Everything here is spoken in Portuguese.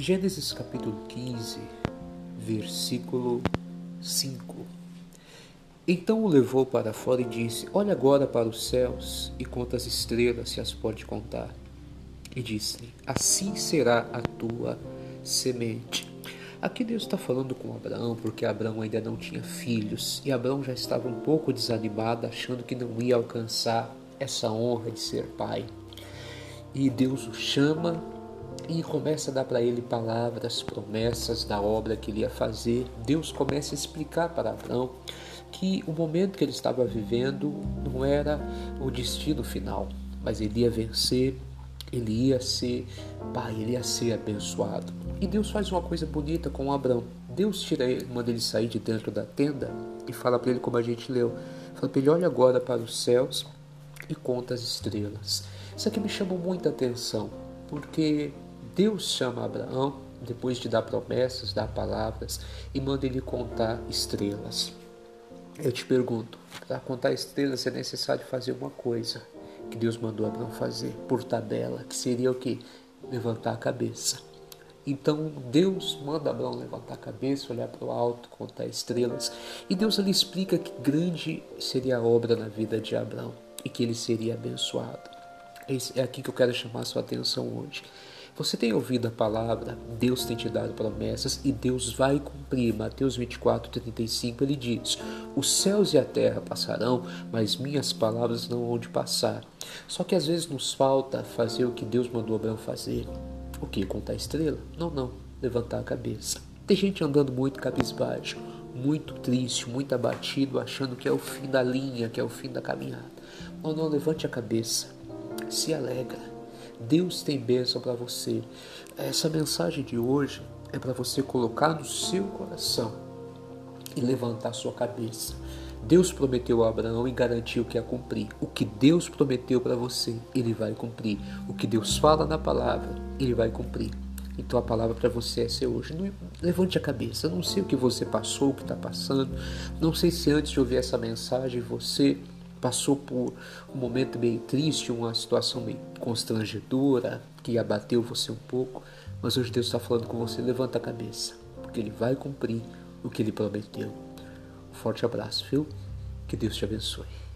Gênesis capítulo 15, versículo 5. Então o levou para fora e disse: Olha agora para os céus e conta as estrelas, se as pode contar. E disse-lhe: Assim será a tua semente. Aqui Deus está falando com Abraão, porque Abraão ainda não tinha filhos e Abraão já estava um pouco desanimado, achando que não ia alcançar essa honra de ser pai. E Deus o chama e começa a dar para ele palavras, promessas da obra que ele ia fazer. Deus começa a explicar para Abraão que o momento que ele estava vivendo não era o destino final, mas ele ia vencer, ele ia ser pai, ele ia ser abençoado. E Deus faz uma coisa bonita com Abraão. Deus tira ele, manda ele sair de dentro da tenda e fala para ele como a gente leu. Fala para ele, olha agora para os céus e conta as estrelas. Isso aqui me chamou muita atenção, porque Deus chama Abraão, depois de dar promessas, dar palavras, e manda ele contar estrelas. Eu te pergunto, para contar estrelas é necessário fazer uma coisa que Deus mandou Abraão fazer, por tabela, que seria o que? Levantar a cabeça. Então Deus manda Abraão levantar a cabeça, olhar para o alto, contar estrelas. E Deus ali explica que grande seria a obra na vida de Abraão e que ele seria abençoado. É aqui que eu quero chamar a sua atenção hoje. Você tem ouvido a palavra, Deus tem te dado promessas e Deus vai cumprir. Mateus 24, 35, ele diz: Os céus e a terra passarão, mas minhas palavras não vão de passar. Só que às vezes nos falta fazer o que Deus mandou Abraão fazer. O que? Contar estrela? Não, não. Levantar a cabeça. Tem gente andando muito cabisbaixo, muito triste, muito abatido, achando que é o fim da linha, que é o fim da caminhada. Não, não, levante a cabeça. Se alegra. Deus tem bênção para você. Essa mensagem de hoje é para você colocar no seu coração e levantar sua cabeça. Deus prometeu a Abraão e garantiu que ia cumprir. O que Deus prometeu para você, ele vai cumprir. O que Deus fala na palavra, ele vai cumprir. Então a palavra para você é ser hoje. Não, levante a cabeça. Eu não sei o que você passou, o que está passando. Não sei se antes de ouvir essa mensagem você passou por um momento meio triste, uma situação meio constrangedora, que abateu você um pouco. Mas hoje Deus está falando com você. Levanta a cabeça, porque Ele vai cumprir o que Ele prometeu. Um forte abraço, viu? Que Deus te abençoe.